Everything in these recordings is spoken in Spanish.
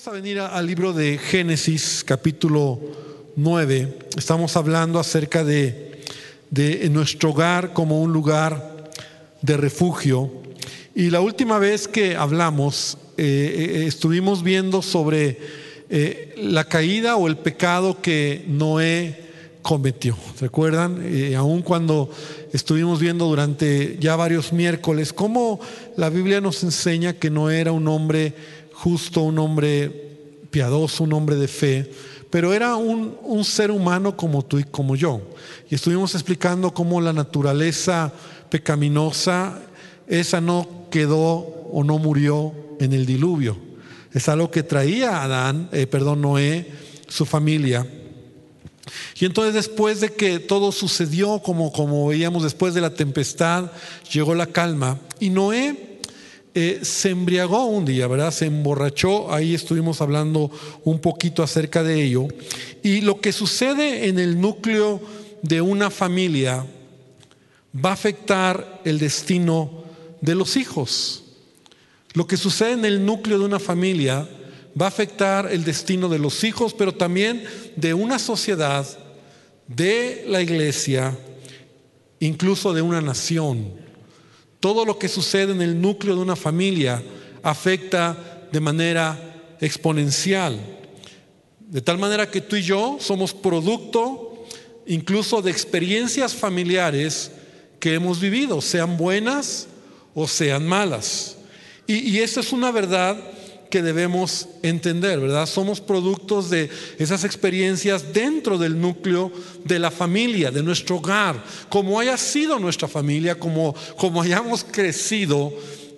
Vamos a venir al libro de Génesis, capítulo 9. Estamos hablando acerca de, de nuestro hogar como un lugar de refugio. Y la última vez que hablamos, eh, eh, estuvimos viendo sobre eh, la caída o el pecado que Noé cometió. ¿Recuerdan? aun cuando estuvimos viendo durante ya varios miércoles cómo la Biblia nos enseña que Noé era un hombre justo, un hombre piadoso, un hombre de fe, pero era un, un, ser humano como tú y como yo. Y estuvimos explicando cómo la naturaleza pecaminosa, esa no quedó o no murió en el diluvio. Es algo que traía Adán, eh, perdón, Noé, su familia. Y entonces después de que todo sucedió, como, como veíamos después de la tempestad, llegó la calma. Y Noé eh, se embriagó un día, ¿verdad? Se emborrachó, ahí estuvimos hablando un poquito acerca de ello. Y lo que sucede en el núcleo de una familia va a afectar el destino de los hijos. Lo que sucede en el núcleo de una familia va a afectar el destino de los hijos, pero también de una sociedad, de la iglesia, incluso de una nación. Todo lo que sucede en el núcleo de una familia afecta de manera exponencial. De tal manera que tú y yo somos producto incluso de experiencias familiares que hemos vivido, sean buenas o sean malas. Y, y es una verdad que debemos entender, ¿verdad? Somos productos de esas experiencias dentro del núcleo de la familia, de nuestro hogar, como haya sido nuestra familia, como, como hayamos crecido,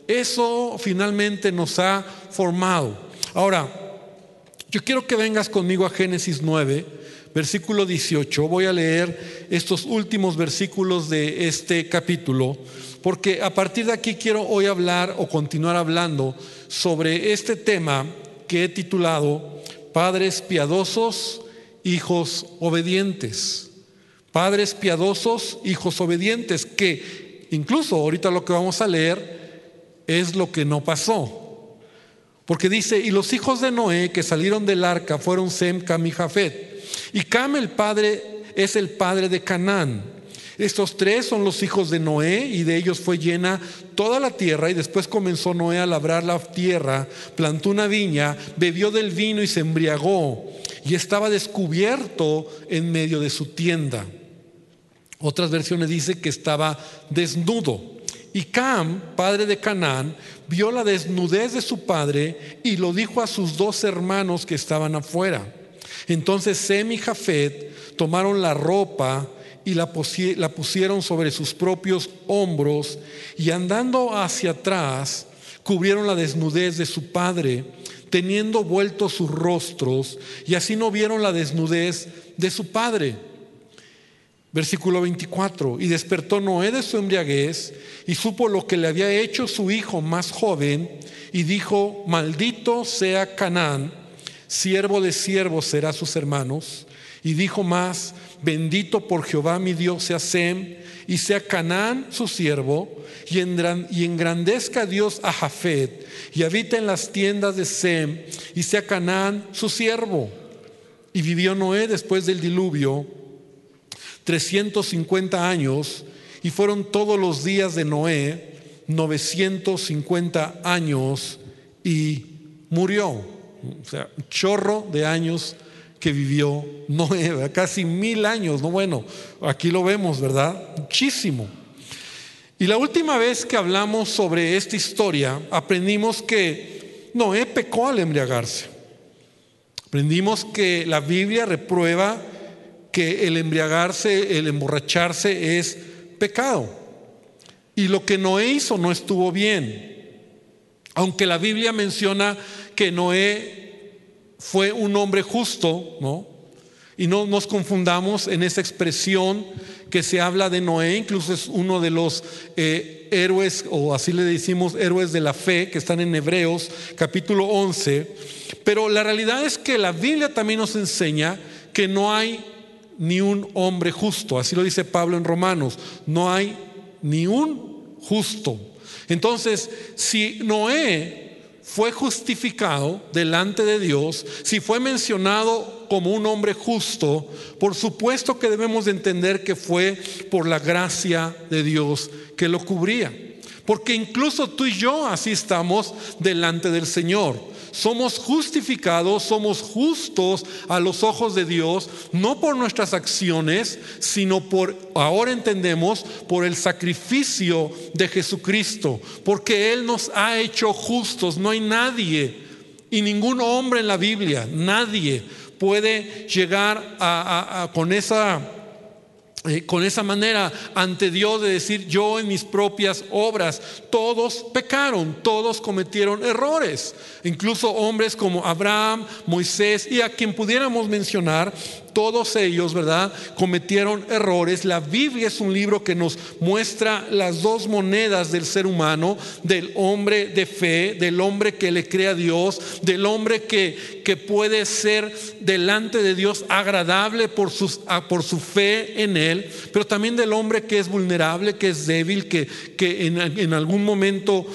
eso finalmente nos ha formado. Ahora, yo quiero que vengas conmigo a Génesis 9, versículo 18. Voy a leer estos últimos versículos de este capítulo porque a partir de aquí quiero hoy hablar o continuar hablando sobre este tema que he titulado Padres piadosos, hijos obedientes. Padres piadosos, hijos obedientes, que incluso ahorita lo que vamos a leer es lo que no pasó. Porque dice, y los hijos de Noé que salieron del arca fueron Sem, Cam y Jafet. Y Cam el padre es el padre de Canaán. Estos tres son los hijos de Noé y de ellos fue llena toda la tierra y después comenzó Noé a labrar la tierra, plantó una viña, bebió del vino y se embriagó y estaba descubierto en medio de su tienda. Otras versiones dice que estaba desnudo. Y Cam, padre de Canaán, vio la desnudez de su padre y lo dijo a sus dos hermanos que estaban afuera. Entonces Sem y Jafet tomaron la ropa y la, pusieron sobre sus propios hombros y andando hacia atrás cubrieron la desnudez de su padre, teniendo vueltos sus rostros y así no vieron la desnudez de su padre. Versículo 24, y despertó Noé de su embriaguez y supo lo que le había hecho su hijo más joven y dijo, maldito sea Canaán, siervo de siervos será sus hermanos. Y dijo más, bendito por Jehová mi Dios sea Sem y sea Canaán su siervo, y, engrandezca Dios a Jafet, y habita en las tiendas de Sem, y sea Canaán su siervo. Y vivió Noé después del diluvio 350 años, y fueron todos los días de Noé 950 años, y murió. O sea, un chorro de años que vivió Noé, casi mil años, no bueno, aquí lo vemos, ¿verdad? Muchísimo. Y la última vez que hablamos sobre esta historia, aprendimos que Noé pecó al embriagarse. Aprendimos que la Biblia reprueba que el embriagarse, el emborracharse es pecado. Y lo que Noé hizo no estuvo bien. Aunque la Biblia menciona que Noé fue un hombre justo, ¿no? Y no nos confundamos en esa expresión que se habla de Noé, incluso es uno de los eh, héroes, o así le decimos, héroes de la fe, que están en Hebreos capítulo 11. Pero la realidad es que la Biblia también nos enseña que no hay ni un hombre justo, así lo dice Pablo en Romanos, no hay ni un justo. Entonces, si Noé fue justificado delante de Dios, si fue mencionado como un hombre justo, por supuesto que debemos de entender que fue por la gracia de Dios que lo cubría. Porque incluso tú y yo así estamos delante del Señor somos justificados, somos justos a los ojos de Dios, no por nuestras acciones, sino por, ahora entendemos, por el sacrificio de Jesucristo, porque Él nos ha hecho justos. No hay nadie y ningún hombre en la Biblia, nadie puede llegar a, con esa eh, con esa manera ante Dios de decir yo en mis propias obras, todos pecaron, todos cometieron errores, incluso hombres como Abraham, Moisés y a quien pudiéramos mencionar, todos ellos, ¿verdad? Cometieron errores. La Biblia es un libro que nos muestra las dos monedas del ser humano, del hombre de fe, del hombre que le cree a Dios, del hombre que, que puede ser delante de Dios agradable por, por su fe en Él, pero también del hombre que es vulnerable, que es débil, que, que en, en algún momento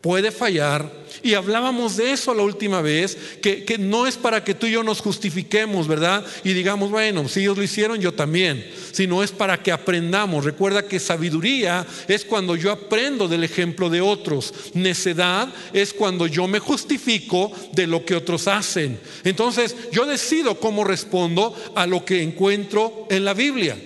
puede fallar. Y hablábamos de eso la última vez, que, que, no es para que tú y yo nos justifiquemos, ¿verdad? Y digamos, bueno, si ellos lo hicieron, yo también, sino es para que aprendamos. Recuerda que sabiduría es cuando yo aprendo del ejemplo de otros. Necedad es cuando yo me justifico de lo que otros hacen. Entonces, yo decido cómo respondo a lo que encuentro en la Biblia.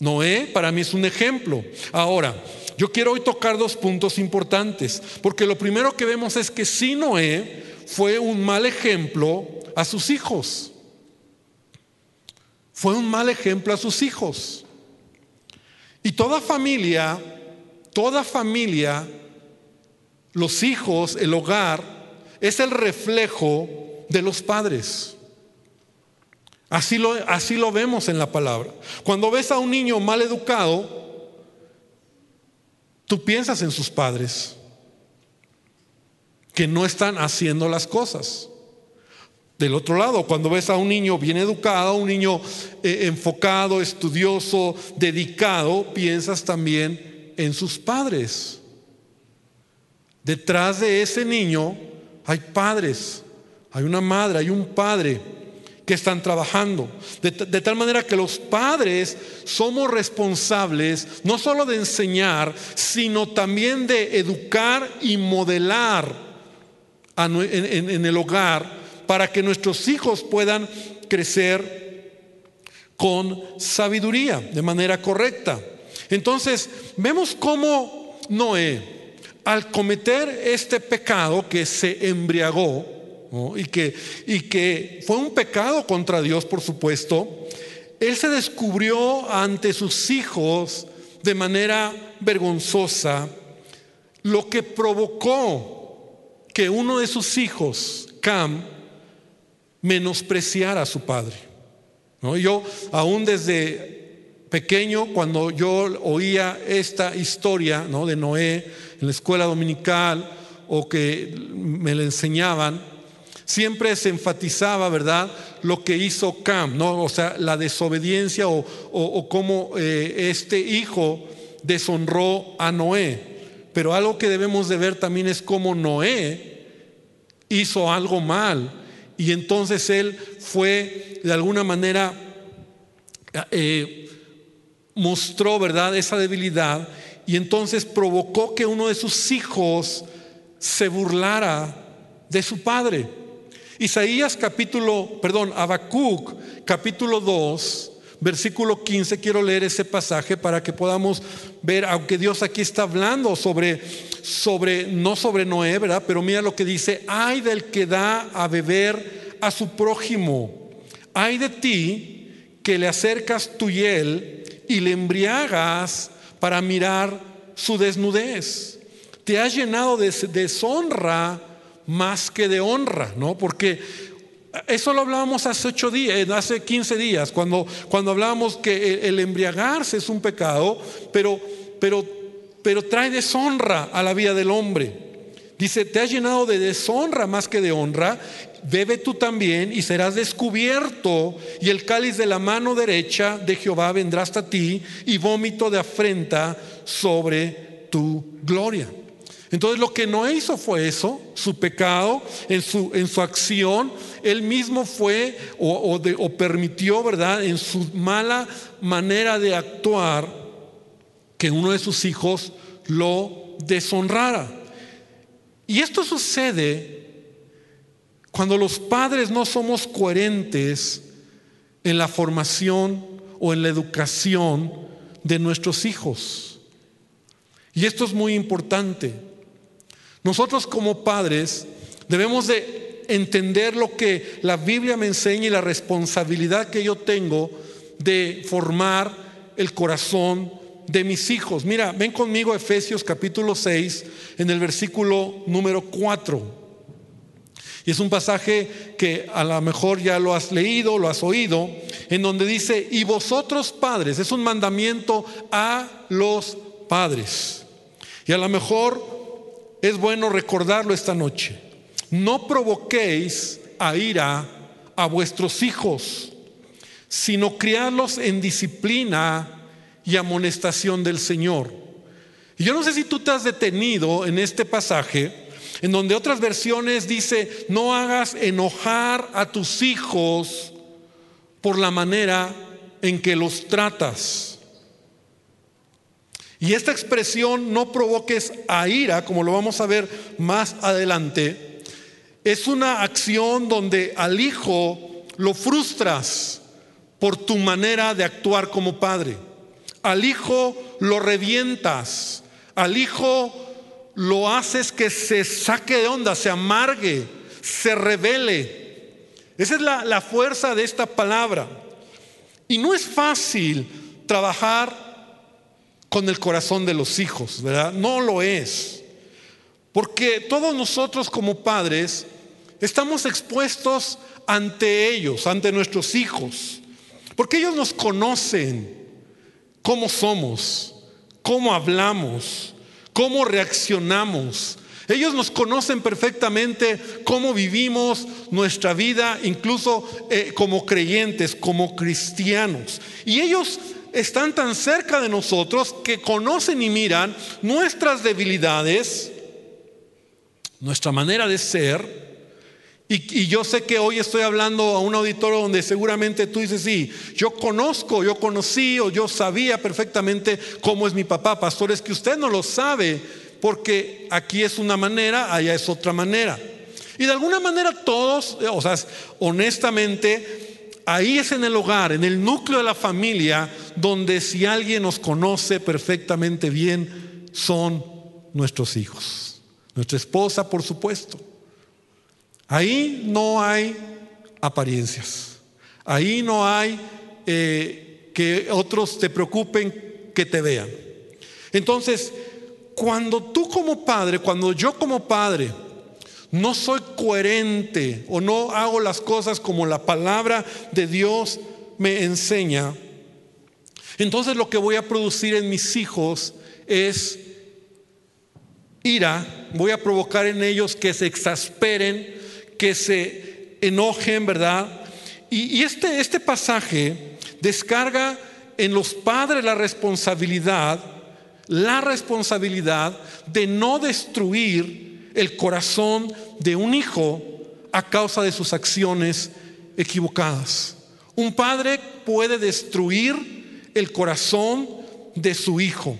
Noé para mí es un ejemplo. Ahora, yo quiero hoy tocar dos puntos importantes, porque lo primero que vemos es que si Noé fue un mal ejemplo a sus hijos. Fue un mal ejemplo a sus hijos. Y toda familia, toda familia, los hijos, el hogar, es el reflejo de los padres. Así lo, así lo vemos en la palabra. Cuando ves a un niño mal educado, Tú piensas en sus padres que no están haciendo las cosas. Del otro lado, cuando ves a un niño bien educado, un niño eh, enfocado, estudioso, dedicado, piensas también en sus padres. Detrás de ese niño hay padres, hay una madre, hay un padre que están trabajando. De, tal manera que los padres somos responsables no solo de enseñar, sino también de educar y modelar en, el hogar para que nuestros hijos puedan crecer con sabiduría, de manera correcta. Entonces, vemos cómo Noé, al cometer este pecado que se embriagó, y, que, y que fue un pecado contra Dios, por supuesto, él se descubrió ante sus hijos de manera vergonzosa, lo que provocó que uno de sus hijos, Cam, menospreciara a su padre. ¿No? Yo, aún desde pequeño, cuando yo oía esta historia ¿no? de Noé en la escuela dominical o que me la enseñaban, Siempre se enfatizaba, ¿verdad?, lo que hizo Cam, ¿no? O sea, la desobediencia o, cómo eh, este hijo deshonró a Noé. Pero algo que debemos de ver también es cómo Noé hizo algo mal y entonces él fue de alguna manera eh, mostró, ¿verdad?, esa debilidad y entonces provocó que uno de sus hijos se burlara de su padre. Isaías capítulo, perdón, Habacuc capítulo 2, versículo 15, quiero leer ese pasaje para que podamos ver, aunque Dios aquí está hablando sobre, sobre, no sobre Noé, ¿verdad? Pero mira lo que dice, ay del que da a beber a su prójimo, ay de ti que le acercas tu hiel y le embriagas para mirar su desnudez. Te has llenado de deshonra más que de honra, ¿no? Porque eso lo hablábamos hace ocho días, hace 15 días, cuando, cuando hablábamos que el embriagarse es un pecado, pero, pero, pero trae deshonra a la vida del hombre. Dice, te has llenado de deshonra más que de honra, bebe tú también y serás descubierto, y el cáliz de la mano derecha de Jehová vendrá hasta ti, y vómito de afrenta sobre tu gloria. Entonces lo que no hizo fue eso, su pecado, en su, en su acción, él mismo fue o, o permitió, ¿verdad? En su mala manera de actuar, que uno de sus hijos lo deshonrara. Y esto sucede cuando los padres no somos coherentes en la formación o en la educación de nuestros hijos. Y esto es muy importante. Nosotros como padres debemos de entender lo que la Biblia me enseña y la responsabilidad que yo tengo de formar el corazón de mis hijos. Mira, ven conmigo a Efesios capítulo 6 en el versículo número 4. Y es un pasaje que a lo mejor ya lo has leído, lo has oído, en donde dice, y vosotros padres, es un mandamiento a los padres. Y a lo mejor es bueno recordarlo esta noche. No provoquéis a ira a vuestros hijos, sino criarlos en disciplina y amonestación del Señor. Y yo no sé si tú te has detenido en este pasaje en donde otras versiones dice, no hagas enojar a tus hijos por la manera en que los tratas. Y esta expresión, no provoques a ira, como lo vamos a ver más adelante, es una acción donde al hijo lo frustras por tu manera de actuar como padre. Al hijo lo revientas. Al hijo lo haces que se saque de onda, se amargue, se revele. Esa es la, la fuerza de esta palabra. Y no es fácil trabajar con el corazón de los hijos, ¿verdad? No lo es. Porque todos nosotros como padres estamos expuestos ante ellos, ante nuestros hijos. Porque ellos nos conocen cómo somos, cómo hablamos, cómo reaccionamos. Ellos nos conocen perfectamente cómo vivimos nuestra vida, incluso eh, como creyentes, como cristianos. Y ellos están tan cerca de nosotros que conocen y miran nuestras debilidades, nuestra manera de ser. Y, yo sé que hoy estoy hablando a un auditorio donde seguramente tú dices, sí, yo conozco, yo conocí o yo sabía perfectamente cómo es mi papá. Pastor, es que usted no lo sabe porque aquí es una manera, allá es otra manera. Y de alguna manera todos, o sea, honestamente, ahí es en el hogar, en el núcleo de la familia, donde si alguien nos conoce perfectamente bien, son nuestros hijos. Nuestra esposa, por supuesto Ahí no hay apariencias. Ahí no hay eh, que otros te preocupen que te vean. Entonces, cuando tú como padre, cuando yo como padre, no soy coherente o no hago las cosas como la palabra de Dios me enseña, entonces lo que voy a producir en mis hijos es ira, voy a provocar en ellos que se exasperen, que se enojen, ¿verdad? Y, este, este pasaje descarga en los padres la responsabilidad, la responsabilidad de no destruir el corazón de un hijo a causa de sus acciones equivocadas. Un padre puede destruir el corazón de su hijo.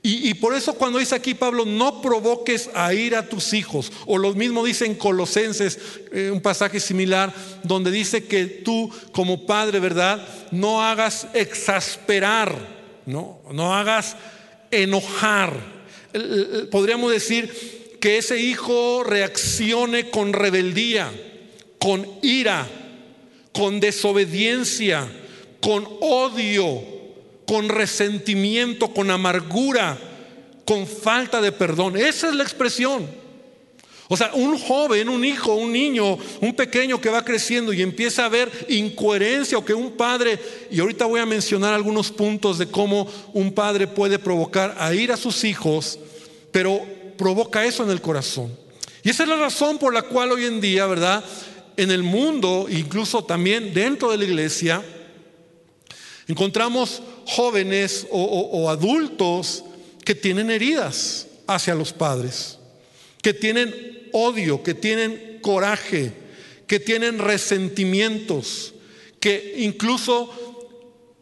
Y, por eso cuando dice aquí Pablo, no provoques a ir a tus hijos, o lo mismo dice en Colosenses, eh, un pasaje similar, donde dice que tú como padre, ¿verdad? No hagas exasperar, no, no hagas enojar. Podríamos decir que ese hijo reaccione con rebeldía, con ira, con desobediencia, con odio con resentimiento, con amargura, con falta de perdón. Esa es la expresión. O sea, un joven, un hijo, un niño, un pequeño que va creciendo y empieza a ver incoherencia o que un padre, y ahorita voy a mencionar algunos puntos de cómo un padre puede provocar a ir a sus hijos, pero provoca eso en el corazón. Y esa es la razón por la cual hoy en día, ¿verdad? En el mundo, incluso también dentro de la iglesia, encontramos jóvenes o, adultos que tienen heridas, hacia los padres, que tienen odio, que tienen coraje, que tienen resentimientos, que incluso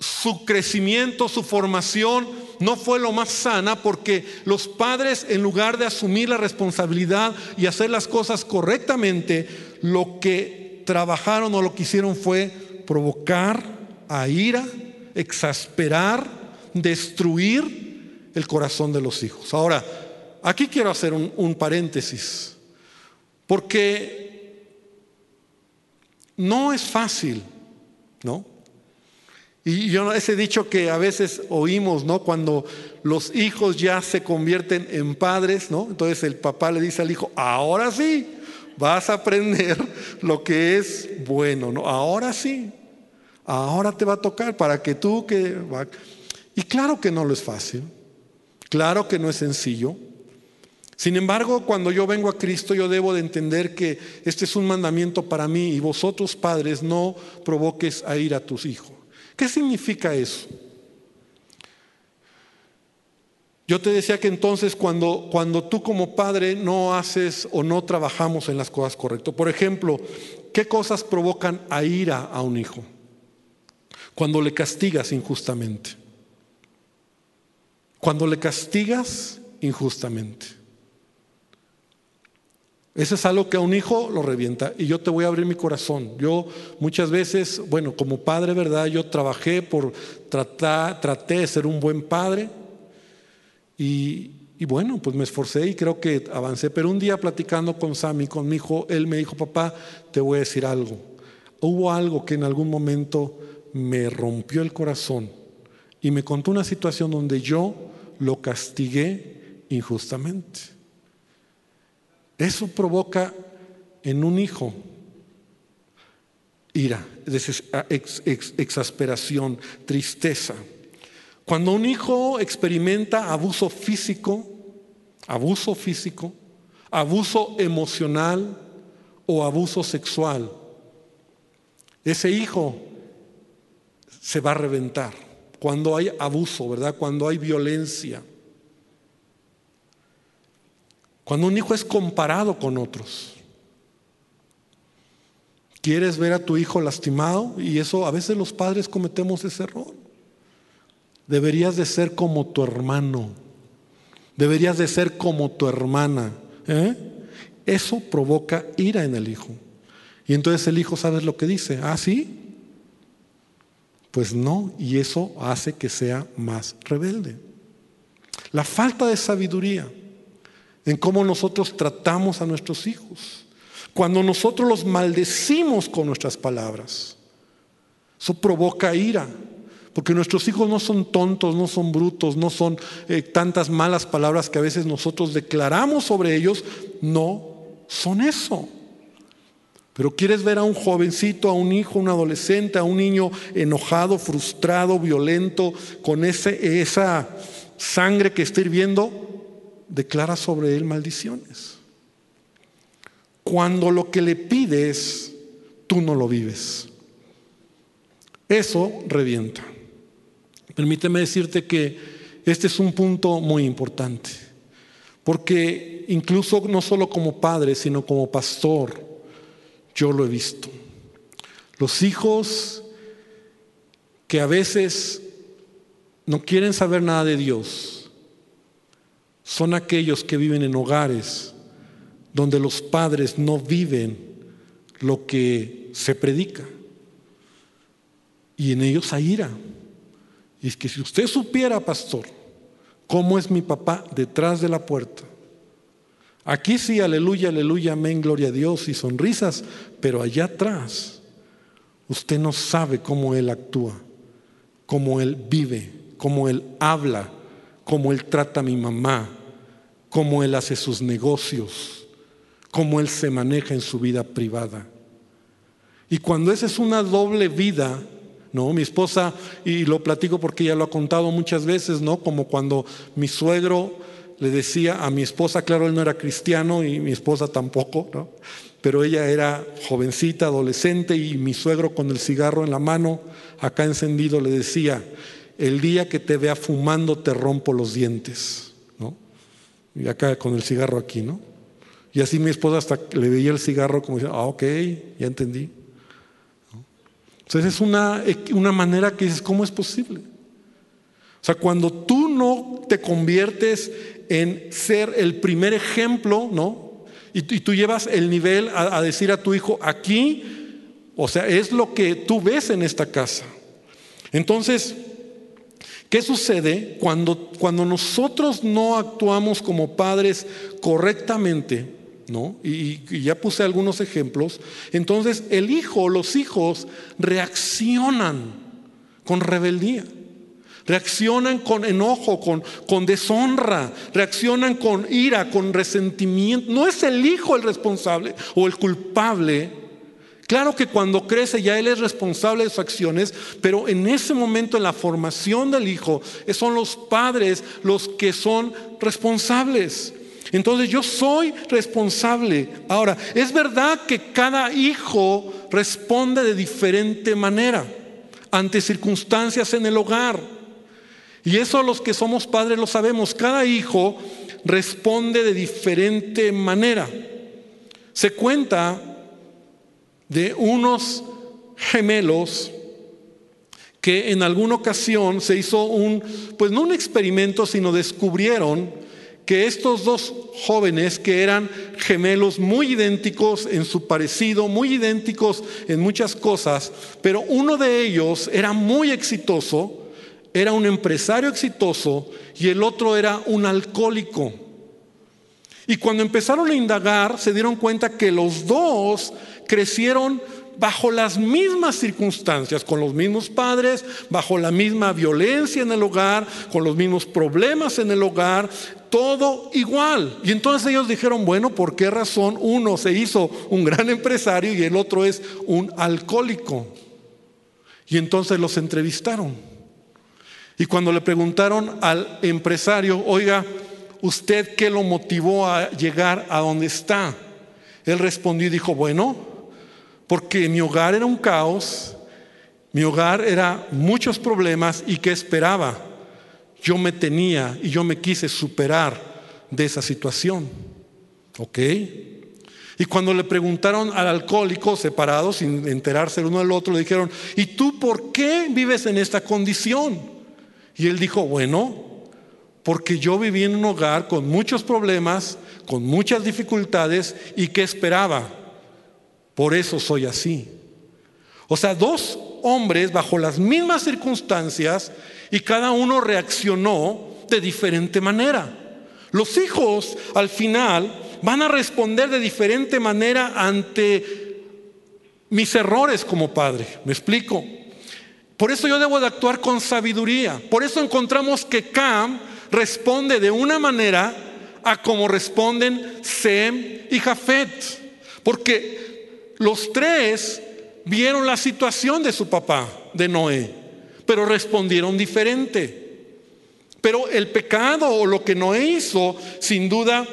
su crecimiento, su formación no fue lo más sana porque los padres en lugar de asumir la responsabilidad y hacer las cosas correctamente, lo que trabajaron o lo que hicieron fue provocar a ira, exasperar, destruir el corazón de los hijos. Ahora, aquí quiero hacer un, un paréntesis, porque no es fácil, ¿no? Y yo ese dicho que a veces oímos, ¿no? Cuando los hijos ya se convierten en padres, ¿no? Entonces el papá le dice al hijo, ahora sí, vas a aprender lo que es bueno, ¿no? Ahora sí, ahora te va a tocar para que tú que... Y claro que no lo es fácil, claro que no es sencillo. Sin embargo, cuando yo vengo a Cristo, yo debo de entender que este es un mandamiento para mí y vosotros padres no provoques a ir a tus hijos. ¿Qué significa eso? Yo te decía que entonces cuando, cuando tú como padre no haces o no trabajamos en las cosas correctas, por ejemplo, ¿qué cosas provocan a ira a un hijo? Cuando le castigas injustamente. Cuando le castigas injustamente. Eso es algo que a un hijo lo revienta. Y yo te voy a abrir mi corazón. Yo muchas veces, bueno, como padre, ¿verdad? Yo trabajé por tratar, traté de ser un buen padre. Y, y bueno, pues me esforcé y creo que avancé. Pero un día platicando con Sammy, con mi hijo, él me dijo, papá, te voy a decir algo. Hubo algo que en algún momento me rompió el corazón y me contó una situación donde yo lo castigué injustamente. Eso provoca en un hijo ira, exasperación, tristeza. Cuando un hijo experimenta abuso físico, abuso físico, abuso emocional o abuso sexual, ese hijo se va a reventar. Cuando hay abuso, ¿verdad? Cuando hay violencia. Cuando un hijo es comparado con otros. ¿Quieres ver a tu hijo lastimado? Y eso a veces los padres cometemos ese error. Deberías de ser como tu hermano. Deberías de ser como tu hermana. ¿eh? Eso provoca ira en el hijo. Y entonces el hijo, ¿sabes lo que dice? Ah, sí. Pues no, y eso hace que sea más rebelde. La falta de sabiduría en cómo nosotros tratamos a nuestros hijos. Cuando nosotros los maldecimos con nuestras palabras, eso provoca ira. Porque nuestros hijos no son tontos, no son brutos, no son eh, tantas malas palabras que a veces nosotros declaramos sobre ellos, no son eso. Pero quieres ver a un jovencito, a un hijo, un adolescente, a un niño enojado, frustrado, violento, con ese, esa sangre que está hirviendo, declara sobre él maldiciones. Cuando lo que le pides, tú no lo vives. Eso revienta. Permíteme decirte que este es un punto muy importante, porque incluso no solo como padre, sino como pastor, yo lo he visto. Los hijos que a veces no quieren saber nada de Dios, son aquellos que viven en hogares donde los padres no viven lo que se predica. Y en ellos hay ira. Y es que si usted supiera, pastor, cómo es mi papá detrás de la puerta, aquí sí, aleluya, aleluya, amén, gloria a Dios y sonrisas, pero allá atrás, usted no sabe cómo él actúa, cómo él vive, cómo él habla, cómo él trata a mi mamá, cómo él hace sus negocios, cómo él se maneja en su vida privada. Y cuando esa es una doble vida, ¿no? Mi esposa, y lo platico porque ella lo ha contado muchas veces, ¿no? Como cuando mi suegro le decía a mi esposa, claro, él no era cristiano y mi esposa tampoco, ¿no? Pero ella era jovencita, adolescente, y mi suegro con el cigarro en la mano, acá encendido, le decía, el día que te vea fumando te rompo los dientes. Y acá con el cigarro aquí, ¿no? Y así mi esposa hasta le veía el cigarro como diciendo, ah, ok, ya entendí. Entonces es una, una manera que dices, ¿cómo es posible? O sea, cuando tú no te conviertes en ser el primer ejemplo, ¿no? Y, tú llevas el nivel a decir a tu hijo, aquí, o sea, es lo que tú ves en esta casa. Entonces, ¿qué sucede cuando, cuando nosotros no actuamos como padres correctamente? ¿no? Y, ya puse algunos ejemplos. Entonces el hijo, los hijos reaccionan con rebeldía. Reaccionan con enojo, con, con deshonra, reaccionan con ira, con resentimiento. No es el hijo el responsable o el culpable, Claro que cuando crece ya él es responsable de sus acciones, pero en ese momento en la formación del hijo son los padres los que son responsables. Entonces yo soy responsable. Ahora, es verdad que cada hijo responde de diferente manera ante circunstancias en el hogar. Y eso los que somos padres lo sabemos. Cada hijo responde de diferente manera. Se cuenta de unos gemelos que en alguna ocasión se hizo un, pues no un experimento, sino descubrieron que estos dos jóvenes que eran gemelos muy idénticos en su parecido, muy idénticos en muchas cosas, pero uno de ellos era muy exitoso, era un empresario exitoso y el otro era un alcohólico. Y cuando empezaron a indagar, se dieron cuenta que los dos crecieron bajo las mismas circunstancias, con los mismos padres, bajo la misma violencia en el hogar, con los mismos problemas en el hogar, todo igual. Y entonces ellos dijeron, bueno, ¿por qué razón uno se hizo un gran empresario y el otro es un alcohólico? Y entonces los entrevistaron. Y cuando le preguntaron al empresario, oiga, ¿usted qué lo motivó a llegar a donde está? Él respondió y dijo, bueno, porque mi hogar era un caos, mi hogar era muchos problemas y ¿qué esperaba? Yo me tenía y yo me quise superar de esa situación. ¿Ok? Y cuando le preguntaron al alcohólico separado, sin enterarse el uno del otro, le dijeron, ¿y tú por qué vives en esta condición? Y él dijo, bueno, porque yo viví en un hogar con muchos problemas, con muchas dificultades, ¿y qué esperaba? Por eso soy así. O sea, dos hombres bajo las mismas circunstancias y cada uno reaccionó de diferente manera. Los hijos al final van a responder de diferente manera ante mis errores como padre. ¿Me explico? Por eso yo debo de actuar con sabiduría. Por eso encontramos que Cam responde de una manera a como responden Sem y Jafet. Porque los tres vieron la situación de su papá, de Noé, pero respondieron diferente. Pero el pecado o lo que Noé hizo, sin duda,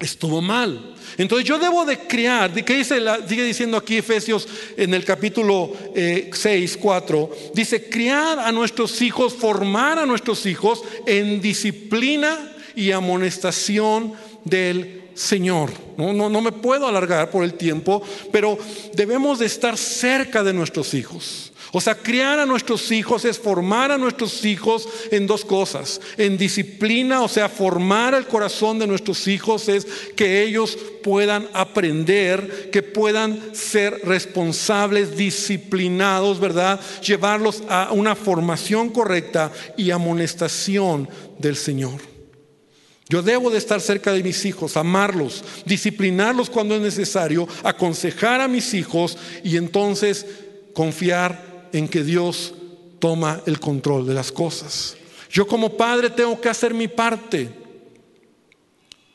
estuvo mal. Entonces yo debo de criar, ¿qué dice sigue diciendo aquí Efesios en el capítulo 6, eh, 4? Dice, criar a nuestros hijos, formar a nuestros hijos en disciplina y amonestación del Señor. No, no, no me puedo alargar por el tiempo, pero debemos de estar cerca de nuestros hijos. O sea, criar a nuestros hijos es formar a nuestros hijos en dos cosas. En disciplina, o sea, formar el corazón de nuestros hijos es que ellos puedan aprender, que puedan ser responsables, disciplinados, ¿verdad? Llevarlos a una formación correcta y amonestación del Señor. Yo debo de estar cerca de mis hijos, amarlos, disciplinarlos cuando es necesario, aconsejar a mis hijos y entonces confiar en que Dios toma el control de las cosas. Yo como padre tengo que hacer mi parte.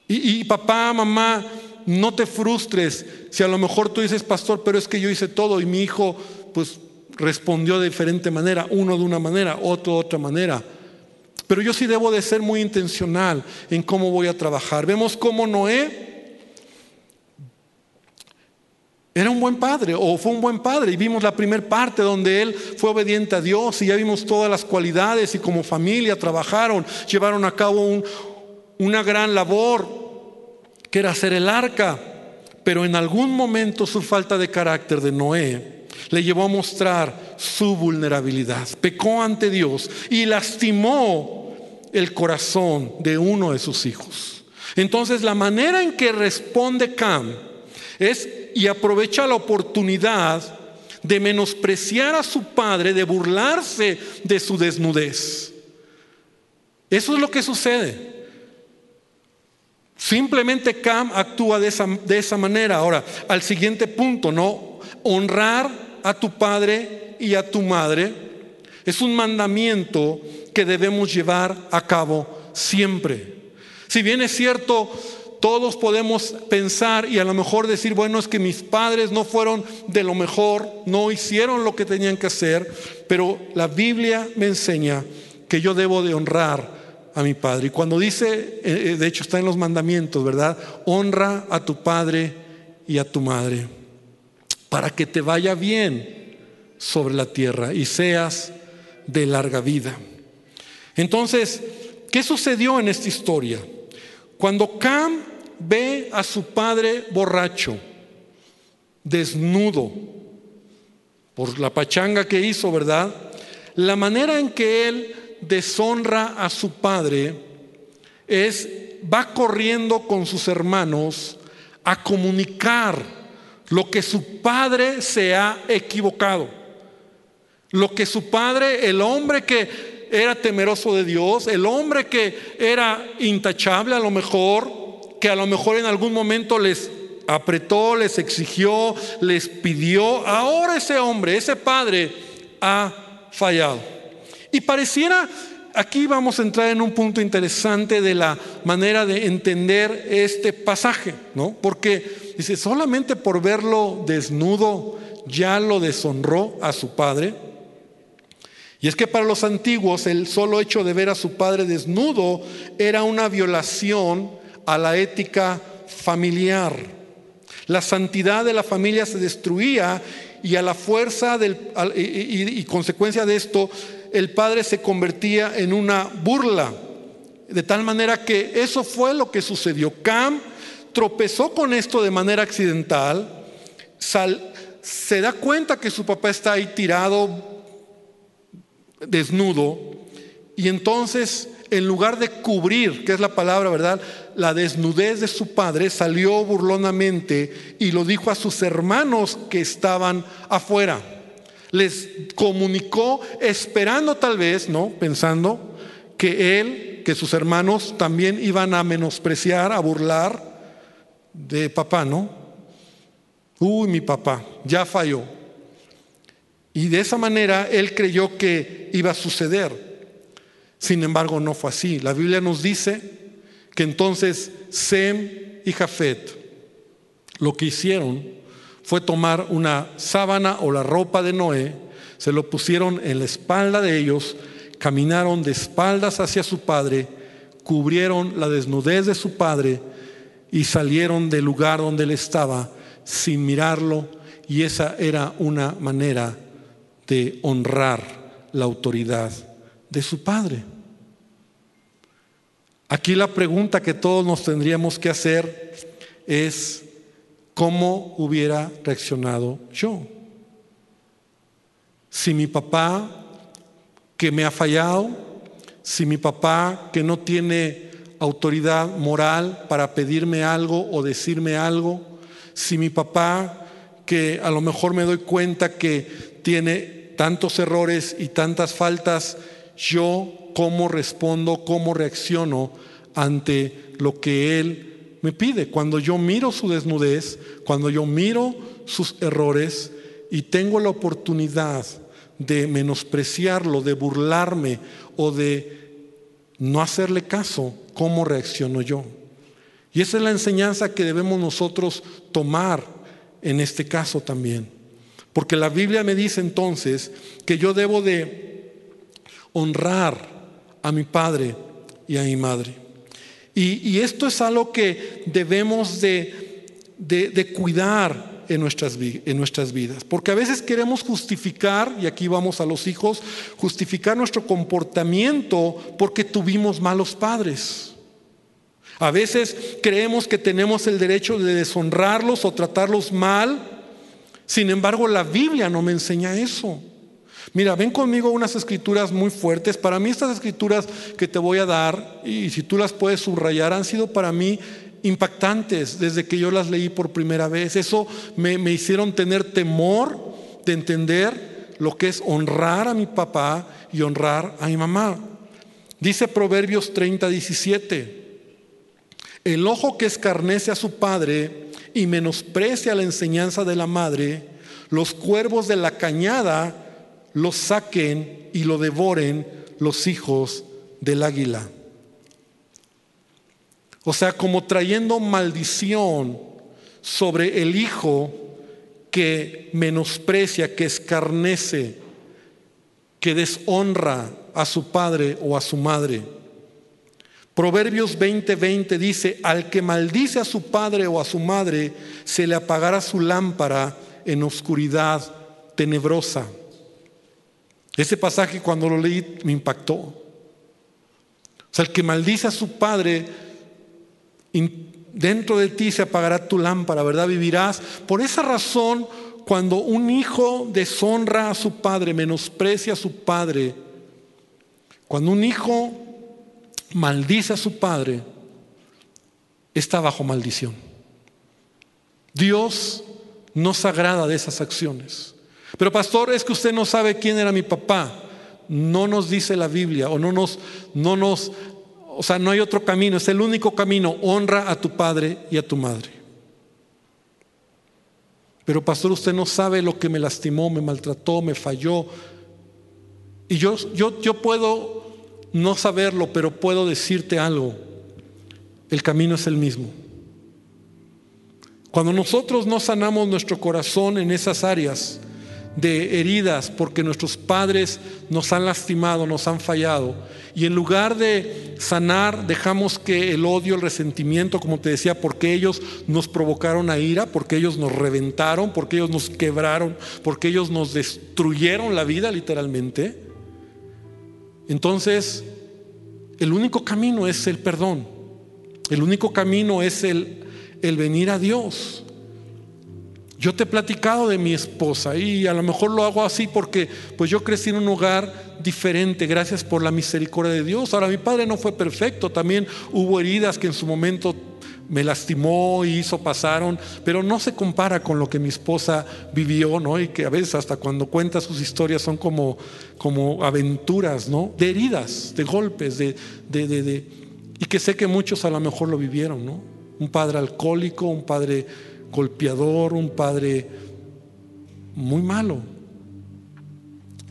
Y, papá, mamá, no te frustres si a lo mejor tú dices, pastor, pero es que yo hice todo y mi hijo pues respondió de diferente manera, uno de una manera, otro de otra manera. Pero yo sí debo de ser muy intencional en cómo voy a trabajar. Vemos cómo Noé era un buen padre o fue un buen padre y vimos la primera parte donde él fue obediente a Dios y ya vimos todas las cualidades y como familia trabajaron, llevaron a cabo un, una gran labor, que era hacer el arca, pero en algún momento su falta de carácter de Noé le llevó a mostrar su vulnerabilidad. Pecó ante Dios y lastimó el corazón de uno de sus hijos. Entonces la manera en que responde Cam es y aprovecha la oportunidad de menospreciar a su padre, de burlarse de su desnudez. Eso es lo que sucede. Simplemente Cam actúa de esa, de esa manera. Ahora, al siguiente punto, ¿no? Honrar a tu padre y a tu madre es un mandamiento que debemos llevar a cabo siempre. Si bien es cierto, todos podemos pensar y a lo mejor decir, bueno, es que mis padres no fueron de lo mejor, no hicieron lo que tenían que hacer, pero la Biblia me enseña que yo debo de honrar a mi padre. Y cuando dice, eh, eh, de hecho está en los mandamientos, ¿verdad? Honra a tu padre y a tu madre para que te vaya bien sobre la tierra y seas de larga vida. Entonces, ¿qué sucedió en esta historia? Cuando Cam ve a su padre borracho, desnudo, por la pachanga que hizo, ¿verdad? La manera en que él deshonra a su padre es, va corriendo con sus hermanos a comunicar lo que su padre se ha equivocado. Lo que su padre, el hombre que era temeroso de Dios, el hombre que era intachable a lo mejor, que a lo mejor en algún momento les apretó, les exigió, les pidió. Ahora ese hombre, ese padre ha fallado. Y pareciera, aquí vamos a entrar en un punto interesante de la manera de entender este pasaje, ¿no? Porque dice, solamente por verlo desnudo ya lo deshonró a su padre. Y es que para los antiguos el solo hecho de ver a su padre desnudo era una violación a la ética familiar. La santidad de la familia se destruía y a la fuerza del, y, consecuencia de esto, el padre se convertía en una burla. De tal manera que eso fue lo que sucedió. Cam tropezó con esto de manera accidental, se da cuenta que su papá está ahí tirado, desnudo, y entonces en lugar de cubrir, que es la palabra, ¿verdad? La desnudez de su padre, salió burlonamente y lo dijo a sus hermanos que estaban afuera. Les comunicó esperando tal vez, ¿no? Pensando que él, que sus hermanos también iban a menospreciar, a burlar de papá, ¿no? Uy, mi papá, ya falló. Y de esa manera él creyó que iba a suceder. Sin embargo, no fue así. La Biblia nos dice que entonces Sem y Jafet lo que hicieron fue tomar una sábana o la ropa de Noé, se lo pusieron en la espalda de ellos, caminaron de espaldas hacia su padre, cubrieron la desnudez de su padre y salieron del lugar donde él estaba sin mirarlo y esa era una manera de honrar la autoridad de su padre. Aquí la pregunta que todos nos tendríamos que hacer es, ¿cómo hubiera reaccionado yo? Si mi papá que me ha fallado, si mi papá que no tiene autoridad moral para pedirme algo o decirme algo, si mi papá que a lo mejor me doy cuenta que tiene tantos errores y tantas faltas, yo cómo respondo, cómo reacciono ante lo que Él me pide. Cuando yo miro su desnudez, cuando yo miro sus errores y tengo la oportunidad de menospreciarlo, de burlarme o de no hacerle caso, ¿cómo reacciono yo? Y esa es la enseñanza que debemos nosotros tomar en este caso también. Porque la Biblia me dice entonces que yo debo de honrar a mi padre y a mi madre. Y, esto es algo que debemos de, cuidar en nuestras, en nuestras vidas. Porque a veces queremos justificar, y aquí vamos a los hijos, justificar nuestro comportamiento porque tuvimos malos padres. A veces creemos que tenemos el derecho de deshonrarlos o tratarlos mal. Sin embargo, la Biblia no me enseña eso. Mira, ven conmigo unas escrituras muy fuertes. Para mí estas escrituras que te voy a dar, y si tú las puedes subrayar, han sido para mí impactantes desde que yo las leí por primera vez. Eso me, hicieron tener temor de entender lo que es honrar a mi papá y honrar a mi mamá. Dice Proverbios 30, 17. El ojo que escarnece a su padre y menosprecia la enseñanza de la madre, los cuervos de la cañada lo saquen y lo devoren los hijos del águila. O sea, como trayendo maldición sobre el hijo que menosprecia, que escarnece, que deshonra a su padre o a su madre. Proverbios 20:20 dice, al que maldice a su padre o a su madre, se le apagará su lámpara en oscuridad tenebrosa. Ese pasaje cuando lo leí me impactó. O sea, el que maldice a su padre, dentro de ti se apagará tu lámpara, ¿verdad? Vivirás. Por esa razón, cuando un hijo deshonra a su padre, menosprecia a su padre, cuando un hijo maldice a su padre, está bajo maldición. Dios no se agrada de esas acciones. Pero pastor, es que usted no sabe quién era mi papá. No nos dice la Biblia o no nos, no nos, o sea, no hay otro camino, es el único camino. Honra a tu padre y a tu madre. Pero pastor, usted no sabe lo que me lastimó, me maltrató, me falló. Y yo, yo, yo puedo no saberlo, pero puedo decirte algo. El camino es el mismo. Cuando nosotros no sanamos nuestro corazón en esas áreas, de heridas porque nuestros padres nos han lastimado, nos han fallado. Y en lugar de sanar, dejamos que el odio, el resentimiento, como te decía, porque ellos nos provocaron a ira, porque ellos nos reventaron, porque ellos nos quebraron, porque ellos nos destruyeron la vida literalmente. Entonces, el único camino es el perdón. El único camino es el, el venir a Dios. Yo te he platicado de mi esposa y a lo mejor lo hago así porque pues yo crecí en un hogar diferente, gracias por la misericordia de Dios. Ahora mi padre no fue perfecto, también hubo heridas que en su momento me lastimó y hizo pasaron, pero no se compara con lo que mi esposa vivió, ¿no? Y que a veces hasta cuando cuenta sus historias son como, como aventuras, ¿no? De heridas, de golpes, de, de, de, y que sé que muchos a lo mejor lo vivieron, ¿no? Un padre alcohólico, un padre golpeador, un padre muy malo.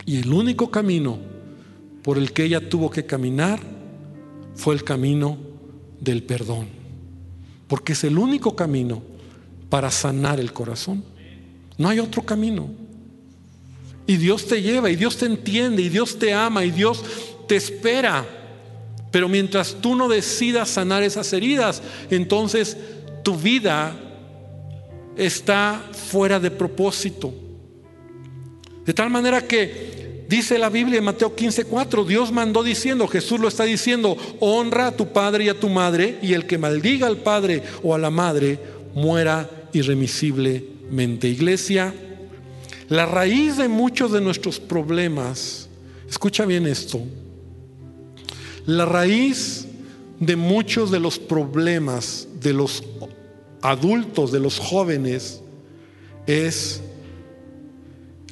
Y el único camino por el que ella tuvo que caminar fue el camino del perdón. Porque es el único camino para sanar el corazón. No hay otro camino. Y Dios te lleva, y Dios te entiende, y Dios te ama, y Dios te espera. Pero mientras tú no decidas sanar esas heridas, entonces tu vida está fuera de propósito. De tal manera que dice la Biblia en Mateo 15:4, Dios mandó diciendo, Jesús lo está diciendo, honra a tu padre y a tu madre, y el que maldiga al padre o a la madre muera irremisiblemente. Iglesia, la raíz de muchos de nuestros problemas, escucha bien esto, la raíz de muchos de los problemas de los adultos, de los jóvenes, es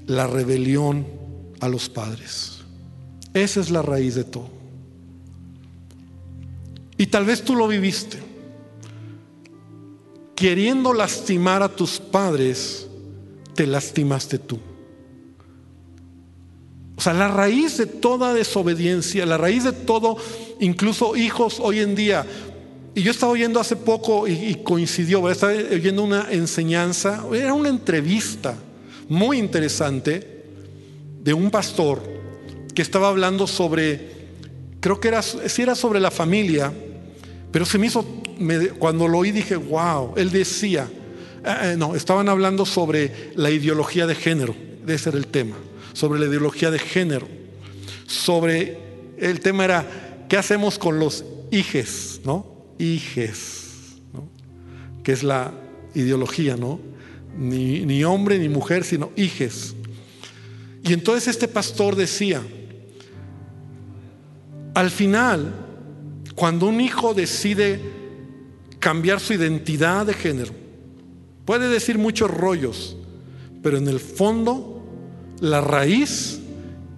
la rebelión a los padres. Esa es la raíz de todo. Y tal vez tú lo viviste. Queriendo lastimar a tus padres, te lastimaste tú. O sea, la raíz de toda desobediencia, la raíz de todo, incluso hijos hoy en día, y yo estaba oyendo hace poco y, coincidió, estaba oyendo una enseñanza, era una entrevista muy interesante de un pastor que estaba hablando sobre, creo que era, era sobre la familia, pero se me hizo, cuando lo oí dije, wow, él decía, eh, eh, no, estaban hablando sobre la ideología de género, ese era el tema, sobre la ideología de género, sobre, el tema era, ¿qué hacemos con los hijes, no? hijes, que es la ideología, ¿no? Ni, ni hombre ni mujer, sino hijes. Y entonces este pastor decía, al final, cuando un hijo decide cambiar su identidad de género, puede decir muchos rollos, pero en el fondo la raíz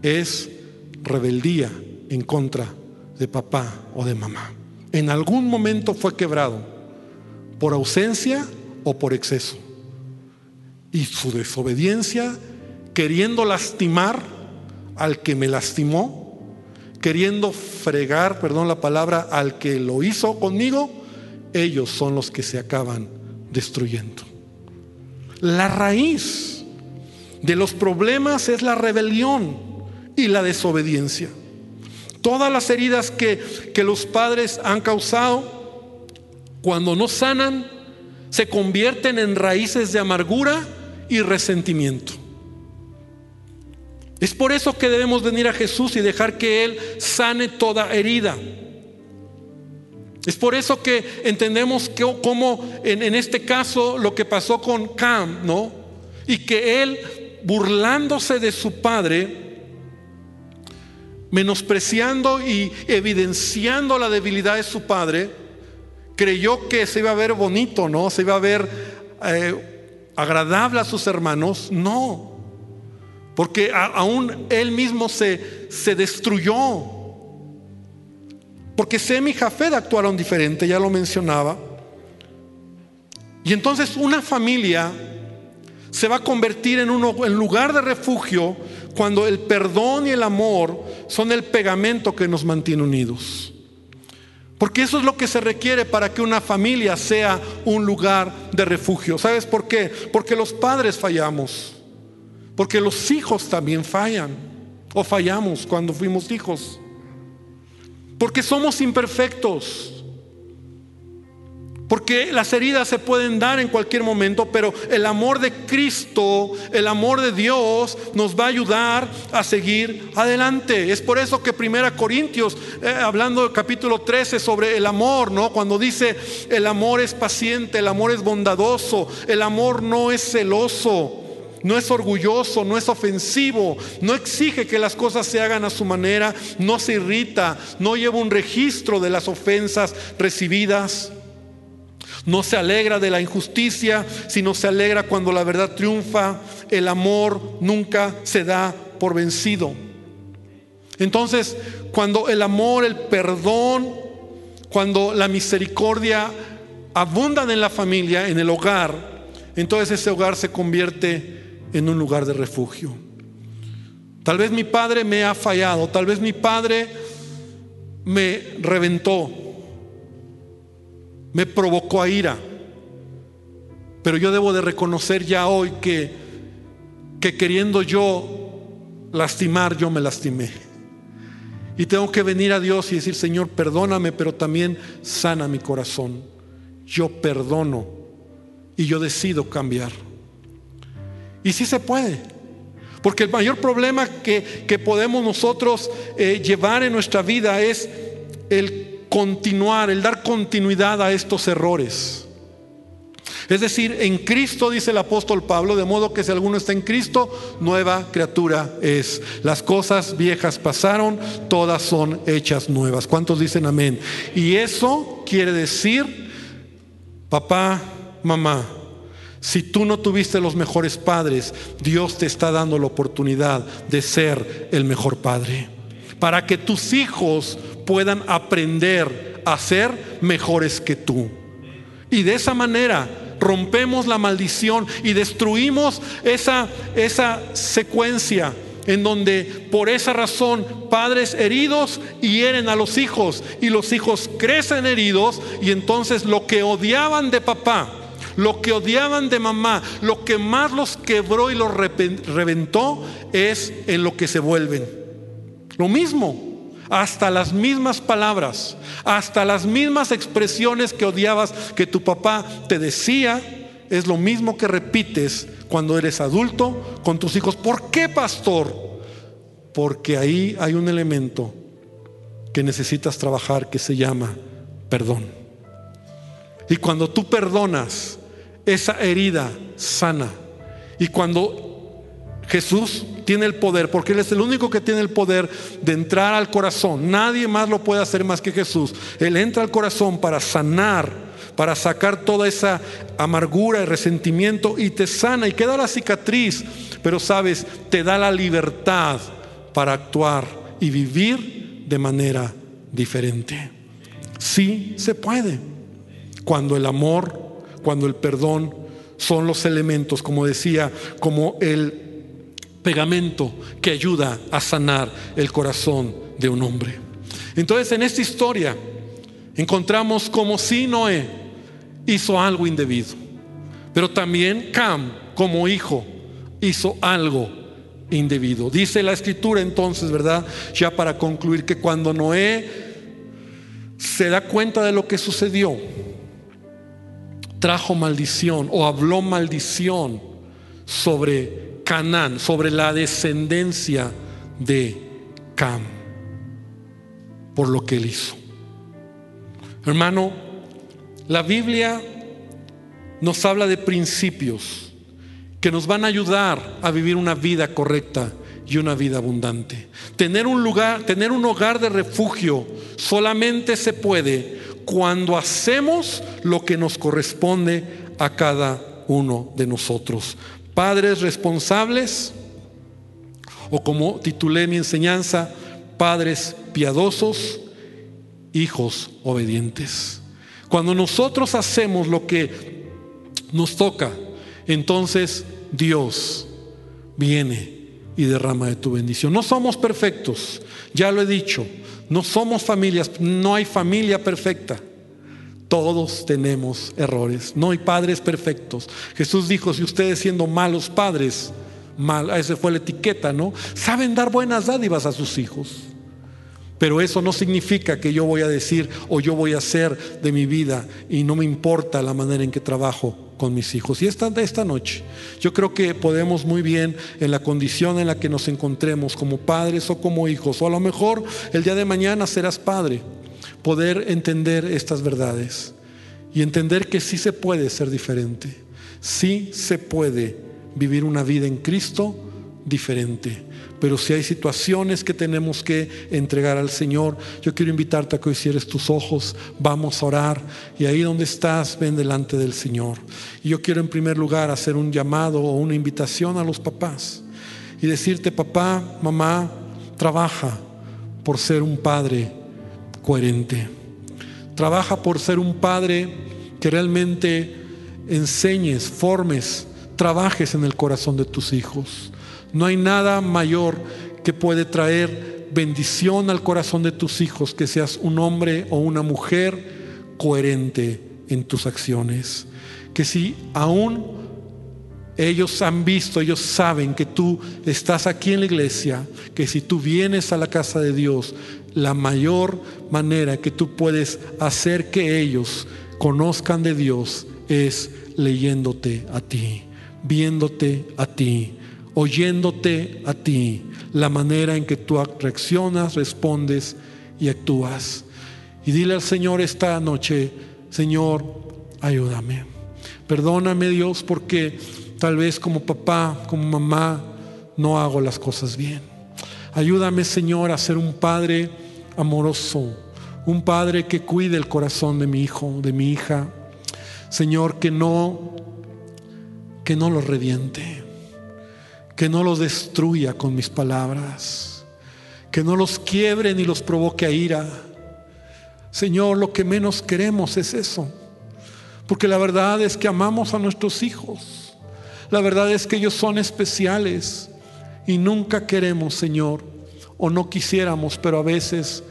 es rebeldía en contra de papá o de mamá. En algún momento fue quebrado por ausencia o por exceso. Y su desobediencia, queriendo lastimar al que me lastimó, queriendo fregar, perdón la palabra, al que lo hizo conmigo, ellos son los que se acaban destruyendo. La raíz de los problemas es la rebelión y la desobediencia. Todas las heridas que, que los padres han causado, cuando no sanan, se convierten en raíces de amargura y resentimiento. Es por eso que debemos venir a Jesús y dejar que Él sane toda herida. Es por eso que entendemos que, como en, en, este caso lo que pasó con Cam, ¿no? Y que él, burlándose de su padre, menospreciando y evidenciando la debilidad de su padre, creyó que se iba a ver bonito, ¿no? Se iba a ver eh, agradable a sus hermanos. No, porque aún él mismo se, se destruyó. Porque Sem y Jafed actuaron diferente, ya lo mencionaba. Y entonces una familia se va a convertir en un lugar de refugio cuando el perdón y el amor son el pegamento que nos mantiene unidos. Porque eso es lo que se requiere para que una familia sea un lugar de refugio. ¿Sabes por qué? Porque los padres fallamos. Porque los hijos también fallan. O fallamos cuando fuimos hijos. Porque somos imperfectos. Porque las heridas se pueden dar en cualquier momento, pero el amor de Cristo, el amor de Dios nos va a ayudar a seguir adelante. Es por eso que Primera Corintios, eh, hablando del capítulo 13 sobre el amor, ¿no? Cuando dice el amor es paciente, el amor es bondadoso, el amor no es celoso no es orgulloso, no es ofensivo, no exige que las cosas se hagan a su manera, no se irrita, no lleva un registro de las ofensas recibidas. No se alegra de la injusticia, sino se alegra cuando la verdad triunfa. El amor nunca se da por vencido. Entonces, cuando el amor, el perdón, cuando la misericordia abundan en la familia, en el hogar, entonces ese hogar se convierte en un lugar de refugio. Tal vez mi padre me ha fallado, tal vez mi padre me reventó, me provocó a ira, pero yo debo de reconocer ya hoy que, que queriendo yo lastimar, yo me lastimé. Y tengo que venir a Dios y decir, Señor, perdóname, pero también sana mi corazón. Yo perdono y yo decido cambiar. Y sí se puede. Porque el mayor problema que, que podemos nosotros eh, llevar en nuestra vida es el continuar, el dar continuidad a estos errores. Es decir, en Cristo, dice el apóstol Pablo, de modo que si alguno está en Cristo, nueva criatura es. Las cosas viejas pasaron, todas son hechas nuevas. ¿Cuántos dicen amén? Y eso quiere decir, papá, mamá, si tú no tuviste los mejores padres, Dios te está dando la oportunidad de ser el mejor padre. Para que tus hijos puedan aprender a ser mejores que tú. Y de esa manera rompemos la maldición y destruimos esa, esa secuencia en donde por esa razón padres heridos hieren a los hijos y los hijos crecen heridos y entonces lo que odiaban de papá lo que odiaban de mamá, lo que más los quebró y los reventó es en lo que se vuelven. Lo mismo, hasta las mismas palabras, hasta las mismas expresiones que odiabas que tu papá te decía, es lo mismo que repites cuando eres adulto con tus hijos. ¿Por qué, pastor? Porque ahí hay un elemento que necesitas trabajar que se llama perdón. Y cuando tú perdonas, esa herida sana. Y cuando Jesús tiene el poder, porque Él es el único que tiene el poder de entrar al corazón. Nadie más lo puede hacer más que Jesús. Él entra al corazón para sanar, para sacar toda esa amargura y resentimiento y te sana y queda la cicatriz. Pero sabes, te da la libertad para actuar y vivir de manera diferente. Sí se puede. Cuando el amor, cuando el perdón son los elementos, como decía, como el pegamento que ayuda a sanar el corazón de un hombre. Entonces en esta historia encontramos como si Noé hizo algo indebido, pero también Cam como hijo hizo algo indebido. Dice la escritura entonces, ¿verdad? Ya para concluir que cuando Noé se da cuenta de lo que sucedió, trajo maldición o habló maldición sobre Canaán, sobre la descendencia de Cam, por lo que él hizo. Hermano, la Biblia nos habla de principios que nos van a ayudar a vivir una vida correcta y una vida abundante. Tener un lugar, tener un hogar de refugio solamente se puede cuando hacemos lo que nos corresponde a cada uno de nosotros padres responsables, o como titulé mi enseñanza, padres piadosos, hijos obedientes. Cuando nosotros hacemos lo que nos toca, entonces Dios viene y derrama de tu bendición. No somos perfectos, ya lo he dicho, no somos familias, no hay familia perfecta. Todos tenemos errores, no hay padres perfectos. Jesús dijo, si ustedes siendo malos padres, mal, esa fue la etiqueta, ¿no? Saben dar buenas dádivas a sus hijos. Pero eso no significa que yo voy a decir o yo voy a hacer de mi vida y no me importa la manera en que trabajo con mis hijos. Y esta, esta noche, yo creo que podemos muy bien en la condición en la que nos encontremos como padres o como hijos, o a lo mejor el día de mañana serás padre poder entender estas verdades y entender que sí se puede ser diferente, sí se puede vivir una vida en Cristo diferente. Pero si hay situaciones que tenemos que entregar al Señor, yo quiero invitarte a que hoy cierres tus ojos, vamos a orar y ahí donde estás, ven delante del Señor. Y yo quiero en primer lugar hacer un llamado o una invitación a los papás y decirte, papá, mamá, trabaja por ser un padre coherente. Trabaja por ser un padre que realmente enseñes, formes, trabajes en el corazón de tus hijos. No hay nada mayor que puede traer bendición al corazón de tus hijos que seas un hombre o una mujer coherente en tus acciones. Que si aún ellos han visto, ellos saben que tú estás aquí en la iglesia, que si tú vienes a la casa de Dios, la mayor manera que tú puedes hacer que ellos conozcan de Dios es leyéndote a ti, viéndote a ti, oyéndote a ti, la manera en que tú reaccionas, respondes y actúas. Y dile al Señor esta noche, Señor, ayúdame. Perdóname Dios porque tal vez como papá, como mamá, no hago las cosas bien. Ayúdame Señor a ser un padre amoroso, un padre que cuide el corazón de mi hijo, de mi hija. Señor, que no que no lo reviente, que no los destruya con mis palabras, que no los quiebre ni los provoque a ira. Señor, lo que menos queremos es eso, porque la verdad es que amamos a nuestros hijos. La verdad es que ellos son especiales y nunca queremos, Señor, o no quisiéramos, pero a veces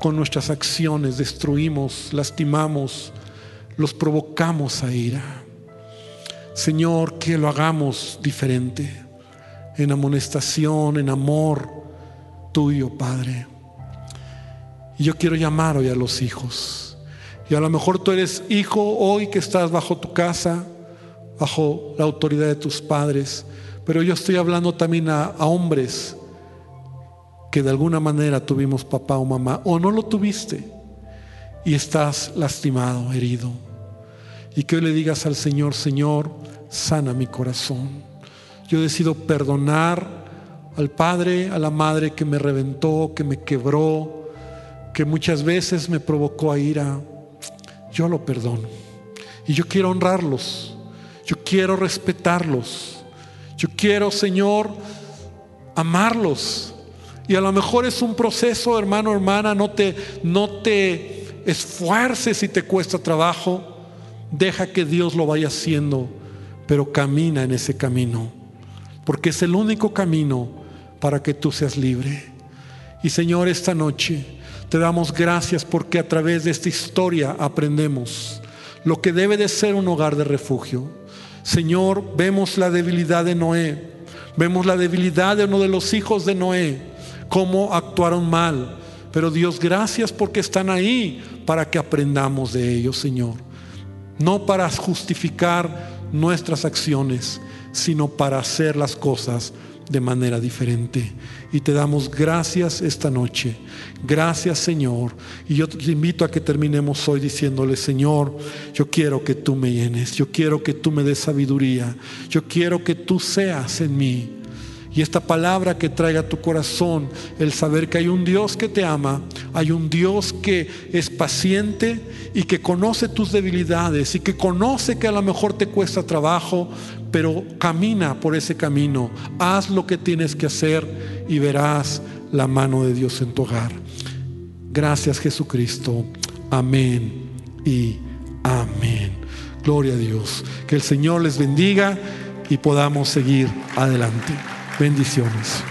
con nuestras acciones destruimos, lastimamos, los provocamos a ira. Señor, que lo hagamos diferente, en amonestación, en amor tuyo, Padre. Y yo quiero llamar hoy a los hijos. Y a lo mejor tú eres hijo hoy que estás bajo tu casa, bajo la autoridad de tus padres, pero yo estoy hablando también a, hombres que de alguna manera tuvimos papá o mamá, o no lo tuviste y estás lastimado, herido. y que hoy le digas al Señor, Señor, sana mi corazón. Yo decido perdonar al padre, a la madre que me reventó, que me quebró, que muchas veces me provocó a ira. Yo lo perdono. Y yo quiero honrarlos. Yo quiero respetarlos. Yo quiero, Señor, amarlos. Y a lo mejor es un proceso, hermano, hermana, no te, no te esfuerces si te cuesta trabajo. Deja que Dios lo vaya haciendo, pero camina en ese camino, porque es el único camino para que tú seas libre. Y Señor, esta noche te damos gracias porque a través de esta historia aprendemos lo que debe de ser un hogar de refugio. Señor, vemos la debilidad de Noé, vemos la debilidad de uno de los hijos de Noé, cómo actuaron mal. Pero Dios, gracias porque están ahí para que aprendamos de ellos, Señor. No para justificar nuestras acciones, sino para hacer las cosas de manera diferente. Y te damos gracias esta noche. Gracias Señor. Y yo te invito a que terminemos hoy diciéndole, Señor, yo quiero que tú me llenes. Yo quiero que tú me des sabiduría. Yo quiero que tú seas en mí. Y esta palabra que traiga a tu corazón, el saber que hay un Dios que te ama, hay un Dios que es paciente y que conoce tus debilidades y que conoce que a lo mejor te cuesta trabajo, pero camina por ese camino, haz lo que tienes que hacer y verás la mano de Dios en tu hogar. Gracias Jesucristo. Amén y amén. Gloria a Dios. Que el Señor les bendiga y podamos seguir adelante. Bendiciones.